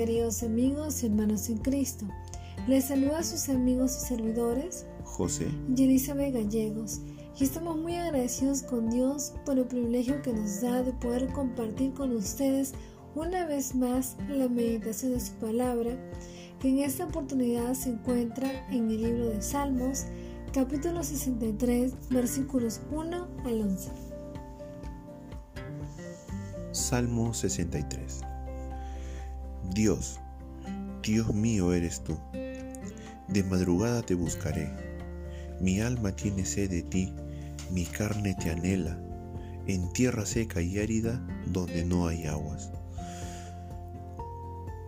queridos amigos y hermanos en Cristo. Les saluda a sus amigos y servidores José y Elizabeth Gallegos. Y estamos muy agradecidos con Dios por el privilegio que nos da de poder compartir con ustedes una vez más la meditación de su palabra, que en esta oportunidad se encuentra en el libro de Salmos, capítulo 63, versículos 1 al 11. Salmo 63 Dios, Dios mío eres tú. De madrugada te buscaré. Mi alma tiene sed de ti, mi carne te anhela, en tierra seca y árida donde no hay aguas.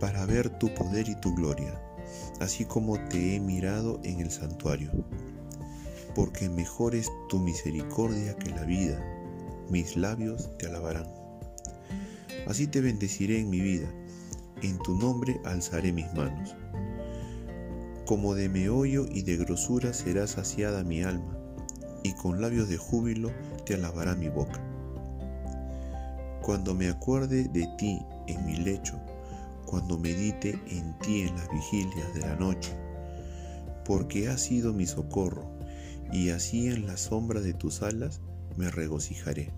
Para ver tu poder y tu gloria, así como te he mirado en el santuario. Porque mejor es tu misericordia que la vida, mis labios te alabarán. Así te bendeciré en mi vida en tu nombre alzaré mis manos. Como de meollo y de grosura será saciada mi alma, y con labios de júbilo te alabará mi boca. Cuando me acuerde de ti en mi lecho, cuando medite en ti en las vigilias de la noche, porque has sido mi socorro, y así en la sombra de tus alas me regocijaré.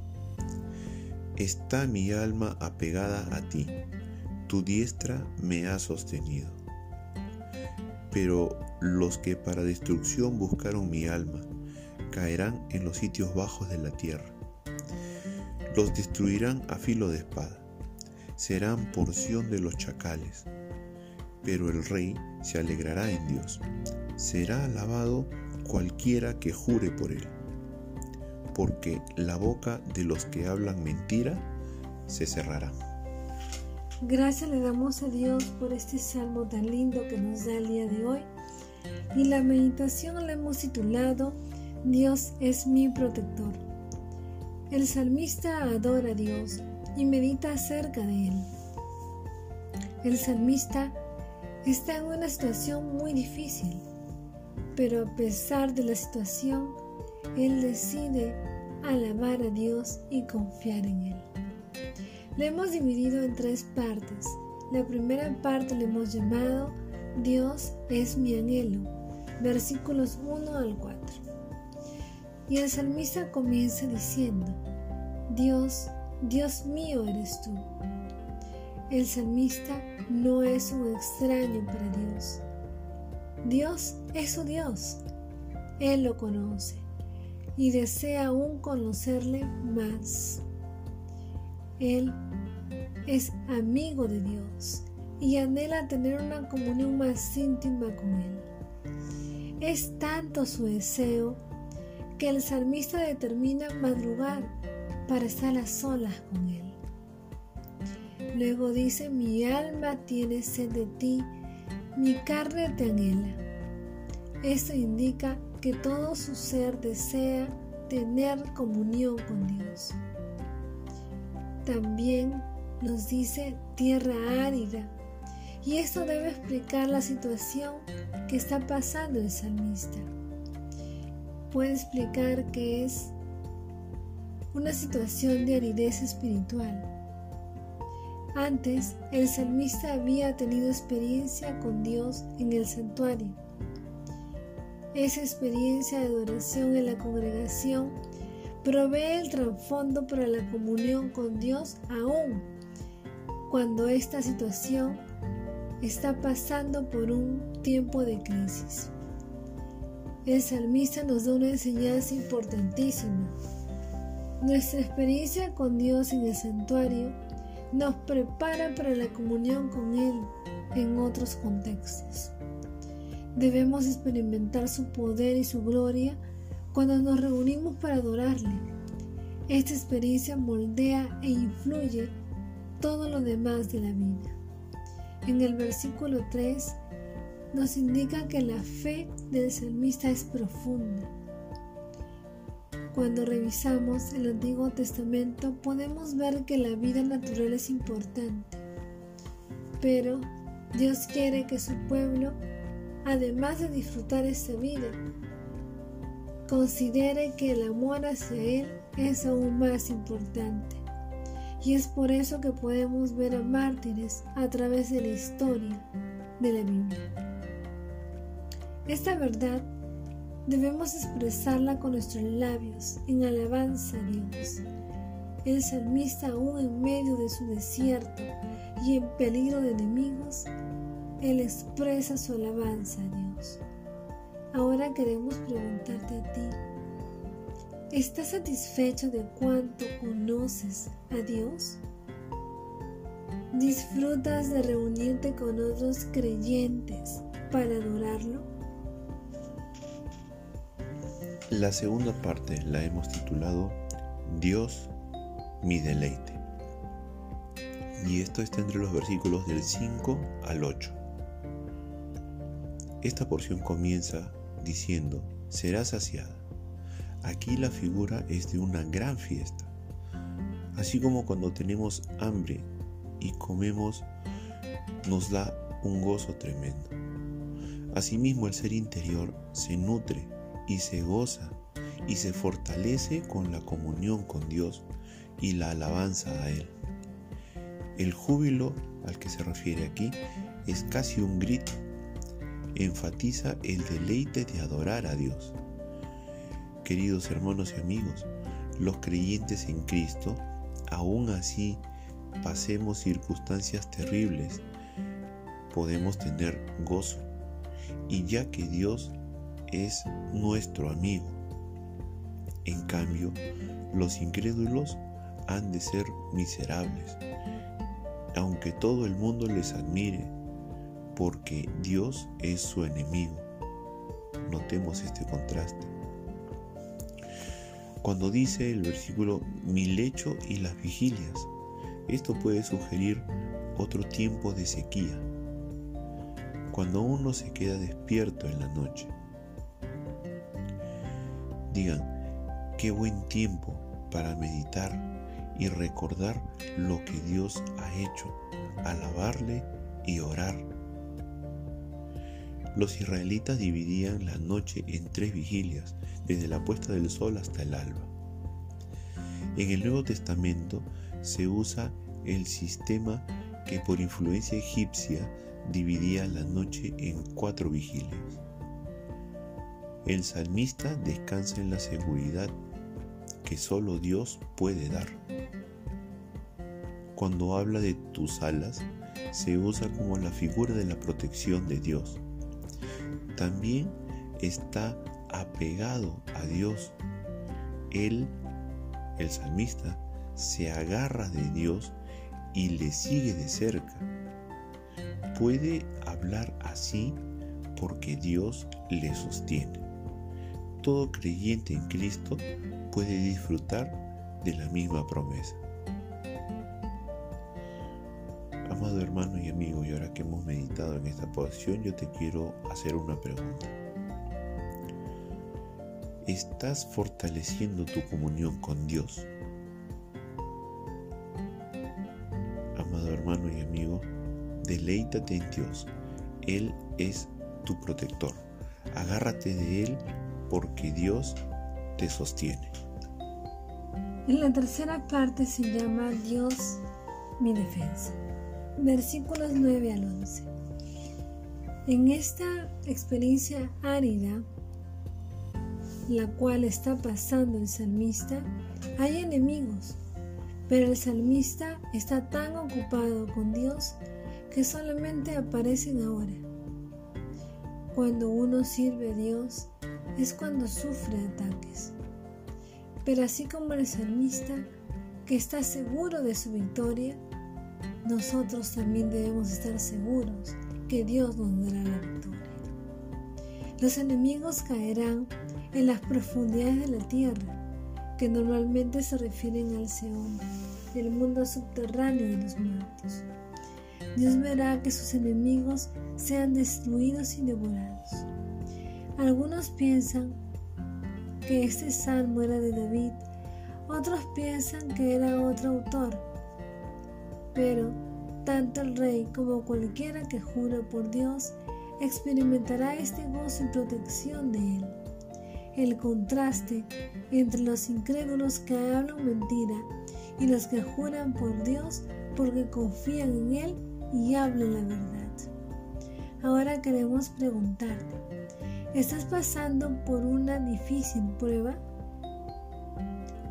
Está mi alma apegada a ti tu diestra me ha sostenido. Pero los que para destrucción buscaron mi alma, caerán en los sitios bajos de la tierra. Los destruirán a filo de espada, serán porción de los chacales. Pero el rey se alegrará en Dios, será alabado cualquiera que jure por él, porque la boca de los que hablan mentira se cerrará. Gracias le damos a Dios por este salmo tan lindo que nos da el día de hoy. Y la meditación la hemos titulado Dios es mi protector. El salmista adora a Dios y medita acerca de Él. El salmista está en una situación muy difícil, pero a pesar de la situación, Él decide alabar a Dios y confiar en Él. Le hemos dividido en tres partes. La primera parte le hemos llamado Dios es mi anhelo, versículos 1 al 4. Y el salmista comienza diciendo, Dios, Dios mío eres tú. El salmista no es un extraño para Dios. Dios es su Dios. Él lo conoce y desea aún conocerle más. Él es amigo de Dios y anhela tener una comunión más íntima con Él. Es tanto su deseo que el salmista determina madrugar para estar a solas con Él. Luego dice, mi alma tiene sed de ti, mi carne te anhela. Esto indica que todo su ser desea tener comunión con Dios. También nos dice tierra árida. Y esto debe explicar la situación que está pasando el salmista. Puede explicar que es una situación de aridez espiritual. Antes, el salmista había tenido experiencia con Dios en el santuario. Esa experiencia de adoración en la congregación provee el trasfondo para la comunión con Dios aún cuando esta situación está pasando por un tiempo de crisis. El salmista nos da una enseñanza importantísima. Nuestra experiencia con Dios en el santuario nos prepara para la comunión con Él en otros contextos. Debemos experimentar su poder y su gloria cuando nos reunimos para adorarle. Esta experiencia moldea e influye todo lo demás de la vida. En el versículo 3 nos indica que la fe del salmista es profunda. Cuando revisamos el Antiguo Testamento podemos ver que la vida natural es importante, pero Dios quiere que su pueblo, además de disfrutar esta vida, considere que el amor hacia Él es aún más importante Y es por eso que podemos ver a mártires a través de la historia de la Biblia. Esta verdad debemos expresarla con nuestros labios en alabanza a Dios. El salmista aún en medio de su desierto y en peligro de enemigos, él expresa su alabanza a Dios. Ahora queremos preguntarte a ti, ¿estás satisfecho de cuánto conoces a Dios? ¿Disfrutas de reunirte con otros creyentes para adorarlo? La segunda parte la hemos titulado Dios mi deleite. Y esto está entre los versículos del 5 al 8. Esta porción comienza diciendo, será saciada. Aquí la figura es de una gran fiesta. Así como cuando tenemos hambre y comemos, nos da un gozo tremendo. Asimismo el ser interior se nutre y se goza y se fortalece con la comunión con Dios y la alabanza a Él. El júbilo al que se refiere aquí es casi un grito enfatiza el deleite de adorar a Dios. Queridos hermanos y amigos, los creyentes en Cristo, aún así pasemos circunstancias terribles, podemos tener gozo. Y ya que Dios es nuestro amigo. En cambio, los incrédulos han de ser miserables, aunque todo el mundo les admire porque Dios es su enemigo. Notemos este contraste. Cuando dice el versículo mi lecho y las vigilias, esto puede sugerir otro tiempo de sequía, cuando uno se queda despierto en la noche. Digan, qué buen tiempo para meditar y recordar lo que Dios ha hecho, alabarle y orar los israelitas dividían la noche en tres vigilias, desde la puesta del sol hasta el alba. En el Nuevo Testamento se usa el sistema que por influencia egipcia dividía la noche en cuatro vigilias. El salmista descansa en la seguridad que solo Dios puede dar. Cuando habla de tus alas, se usa como la figura de la protección de Dios también está apegado a Dios. Él, el salmista, se agarra de Dios y le sigue de cerca. Puede hablar así porque Dios le sostiene. Todo creyente en Cristo puede disfrutar de la misma promesa. Amado hermano y amigo, y ahora que hemos meditado en esta posición, yo te quiero hacer una pregunta. ¿Estás fortaleciendo tu comunión con Dios? Amado hermano y amigo, deleítate en Dios. Él es tu protector. Agárrate de Él porque Dios te sostiene. En la tercera parte se llama Dios mi defensa versículos 9 al 11. En esta experiencia árida, la cual está pasando el salmista, hay enemigos, pero el salmista está tan ocupado con Dios que solamente aparecen ahora. Cuando uno sirve a Dios es cuando sufre ataques. Pero así como el salmista, que está seguro de su victoria, nosotros también debemos estar seguros que Dios nos dará la victoria. Los enemigos caerán en las profundidades de la tierra, que normalmente se refieren al Seón, el mundo subterráneo de los muertos. Dios verá que sus enemigos sean destruidos y devorados. Algunos piensan que este salmo era de David, otros piensan que era otro autor pero tanto el rey como cualquiera que jura por Dios experimentará este gozo y protección de él. El contraste entre los incrédulos que hablan mentira y los que juran por Dios porque confían en Él y hablan la verdad. Ahora queremos preguntarte, ¿estás pasando por una difícil prueba?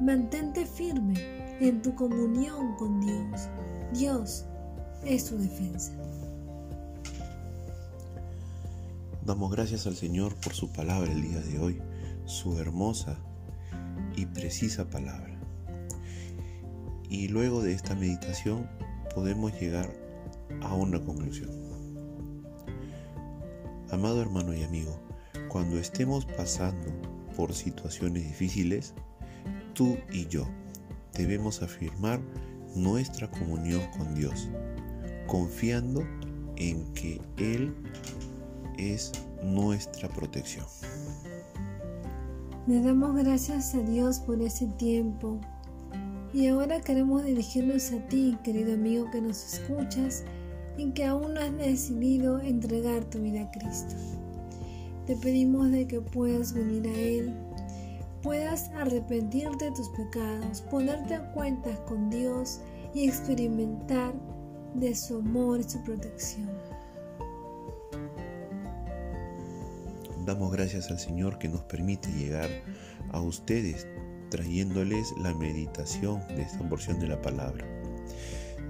Mantente firme en tu comunión con Dios. Dios es tu defensa. Damos gracias al Señor por su palabra el día de hoy, su hermosa y precisa palabra. Y luego de esta meditación podemos llegar a una conclusión. Amado hermano y amigo, cuando estemos pasando por situaciones difíciles, tú y yo debemos afirmar nuestra comunión con Dios, confiando en que Él es nuestra protección. Le damos gracias a Dios por ese tiempo. Y ahora queremos dirigirnos a ti, querido amigo que nos escuchas y que aún no has decidido entregar tu vida a Cristo. Te pedimos de que puedas venir a Él, puedas arrepentirte de tus pecados, ponerte a cuentas con Dios y experimentar de su amor y su protección. Damos gracias al Señor que nos permite llegar a ustedes trayéndoles la meditación de esta porción de la palabra.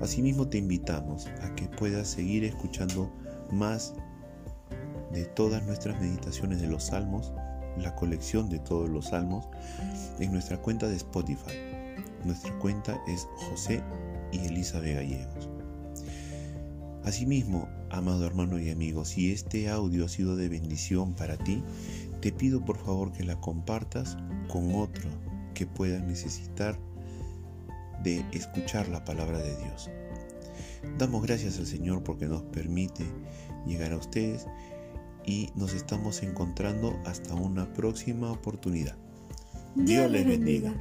Asimismo te invitamos a que puedas seguir escuchando más de todas nuestras meditaciones de los salmos, la colección de todos los salmos, en nuestra cuenta de Spotify. Nuestra cuenta es José y Elizabeth Gallegos. Asimismo, amado hermano y amigo, si este audio ha sido de bendición para ti, te pido por favor que la compartas con otro que pueda necesitar de escuchar la palabra de Dios. Damos gracias al Señor porque nos permite llegar a ustedes y nos estamos encontrando hasta una próxima oportunidad. Dios les bendiga.